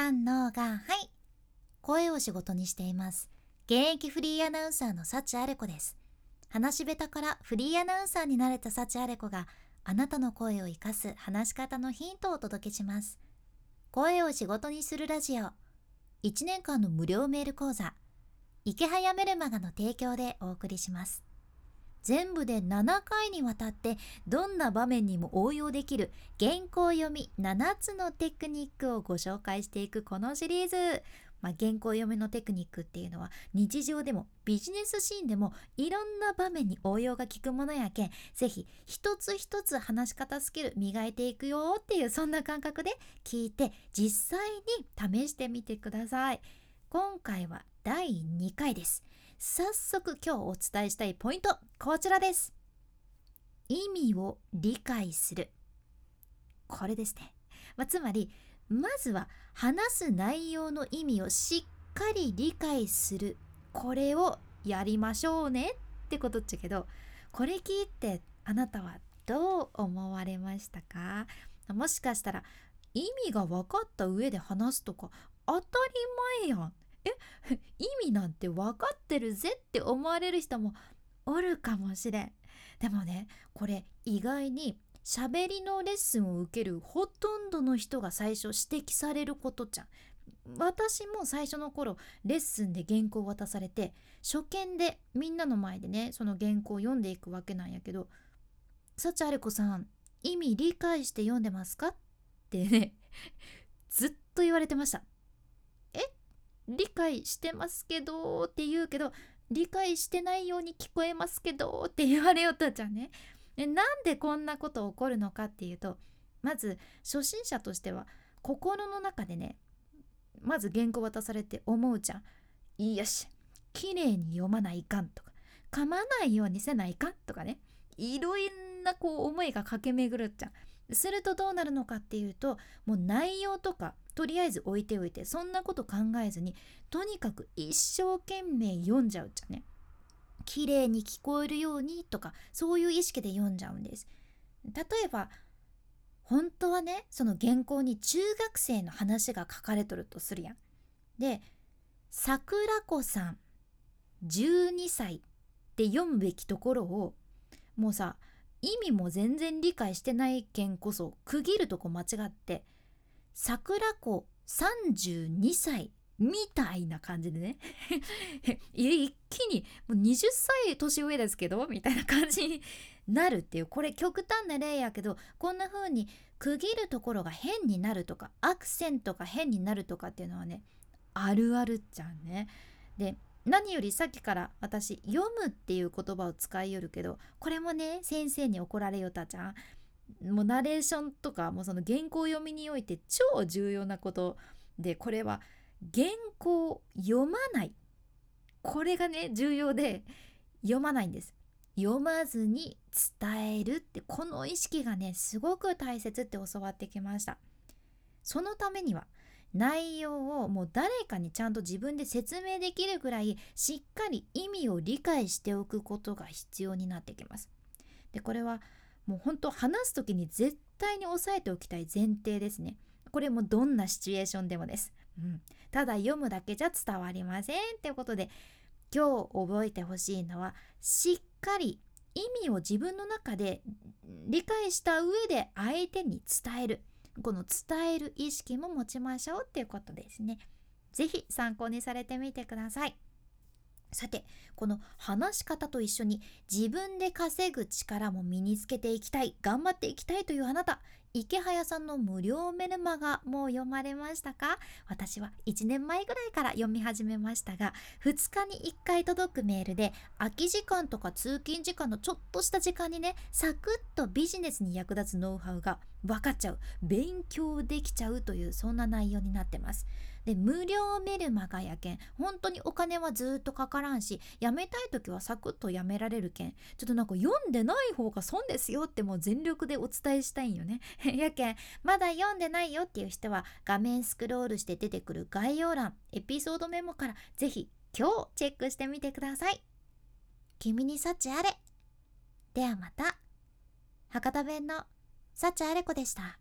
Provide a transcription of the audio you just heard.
三のがはい。声を仕事にしています。現役フリーアナウンサーの幸あれ子です。話し下手からフリーアナウンサーになれた幸あれ子があなたの声を生かす話し方のヒントをお届けします。声を仕事にするラジオ。1年間の無料メール講座。池早メルマガの提供でお送りします。全部で7回にわたってどんな場面にも応用できる原稿読み7つのテクニックをご紹介していくこのシリーズ。まあ、原稿読みのテクニックっていうのは日常でもビジネスシーンでもいろんな場面に応用が効くものやけんぜひ一つ一つ話し方スキル磨いていくよっていうそんな感覚で聞いて実際に試してみてください。今回は第2回です。早速今日お伝えしたいポイントこちらです。意味を理解する。これですね、まあ、つまりまずは話す内容の意味をしっかり理解する。これをやりましょうね。ってことっちゃけどこれ聞いてあなたはどう思われましたか？もしかしたら意味が分かった上で話すとか当たり前やん。え 意味なんて分かってるぜって思われる人もおるかもしれんでもねこれ意外に喋りのレッスンを受けるほとんどの人が最初指摘されることじゃん。私も最初の頃レッスンで原稿を渡されて初見でみんなの前でねその原稿を読んでいくわけなんやけど「幸あれ子さん意味理解して読んでますか?」ってねずっと言われてました。理解してますけどって言うけど理解してないように聞こえますけどって言われよったじゃんね。でなんでこんなこと起こるのかっていうとまず初心者としては心の中でねまず原稿渡されて思うじゃんよし綺麗に読まないかんとか噛まないようにせないかんとかねいろんなこう思いが駆け巡るじゃんするとどうなるのかっていうともう内容とかとりあえず置いておいてそんなこと考えずにとにかく一生懸命読んじゃうじゃんね。綺麗に聞こえるようにとかそういう意識で読んじゃうんです。例えば本当はねその原稿に中学生の話が書かれとるとするやん。で桜子さん12歳って読むべきところをもうさ意味も全然理解してない件こそ区切るとこ間違って桜子32歳みたいな感じでね 一気にもう20歳年上ですけどみたいな感じになるっていうこれ極端な例やけどこんな風に区切るところが変になるとかアクセントが変になるとかっていうのはねあるあるっちゃんね。で何よりさっきから私「読む」っていう言葉を使いよるけどこれもね先生に怒られよたじゃん。もうナレーションとかもうその原稿読みにおいて超重要なことでこれは原稿読まない。これがね重要で読まないんです。読まずに伝えるってこの意識がねすごく大切って教わってきました。そのためには内容をもう誰かにちゃんと自分で説明できるぐらいしっかり意味を理解しておくことが必要になってきます。でこれはもう本当話す時に絶対に押さえておきたい前提ですね。これもどんなシチュエーションでもです。うん、ただ読むだけじゃ伝わりませんっていうことで今日覚えてほしいのはしっかり意味を自分の中で理解した上で相手に伝える。この伝える意識も持ちましょうっていうことですね。是非参考にされてみてください。さてこの話し方と一緒に自分で稼ぐ力も身につけていきたい頑張っていきたいというあなた池早さんの無料メルマガもう読まれましたか？私は1年前ぐらいから読み始めましたが2日に1回届くメールで空き時間とか通勤時間のちょっとした時間にねサクッとビジネスに役立つノウハウが分かっちゃう勉強できちゃうというそんな内容になってます。で無料メルマガやけん本当にお金はずっとかからんしやめたい時はサクッとやめられるけんちょっとなんか読んでない方が損ですよってもう全力でお伝えしたいんよね。やけんまだ読んでないよっていう人は画面スクロールして出てくる概要欄エピソードメモから是非今日チェックしてみてください。君に幸あれ。ではまた。博多弁の幸あれ子でした。